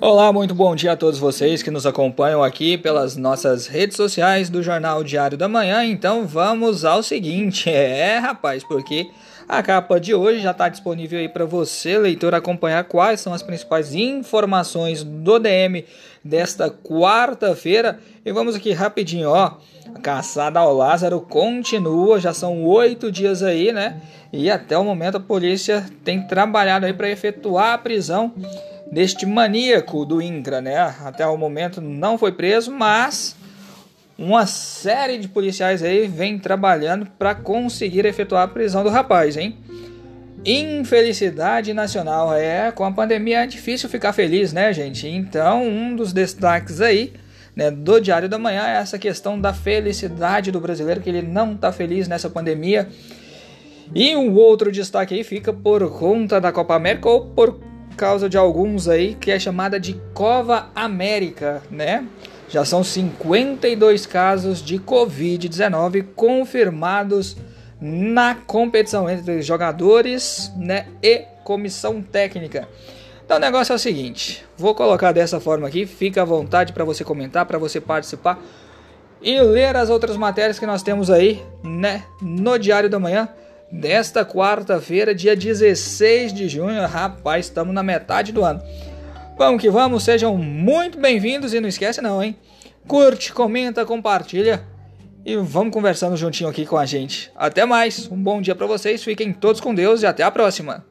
Olá, muito bom dia a todos vocês que nos acompanham aqui pelas nossas redes sociais do Jornal Diário da Manhã. Então vamos ao seguinte, é rapaz, porque a capa de hoje já está disponível aí para você, leitor, acompanhar quais são as principais informações do DM desta quarta-feira. E vamos aqui rapidinho, ó. A caçada ao Lázaro continua, já são oito dias aí, né? E até o momento a polícia tem trabalhado aí para efetuar a prisão deste maníaco do INCRA, né? Até o momento não foi preso, mas uma série de policiais aí vem trabalhando para conseguir efetuar a prisão do rapaz, hein? Infelicidade nacional. É, com a pandemia é difícil ficar feliz, né, gente? Então, um dos destaques aí né, do Diário da Manhã é essa questão da felicidade do brasileiro, que ele não está feliz nessa pandemia. E um outro destaque aí fica por conta da Copa América ou por causa de alguns aí, que é chamada de Cova América, né? Já são 52 casos de Covid-19 confirmados na competição entre jogadores né, e comissão técnica. Então o negócio é o seguinte, vou colocar dessa forma aqui, fica à vontade para você comentar, para você participar e ler as outras matérias que nós temos aí, né, no Diário da Manhã desta quarta-feira, dia 16 de junho. Rapaz, estamos na metade do ano. Vamos que vamos, sejam muito bem-vindos e não esquece não, hein? Curte, comenta, compartilha e vamos conversando juntinho aqui com a gente. Até mais, um bom dia para vocês, fiquem todos com Deus e até a próxima.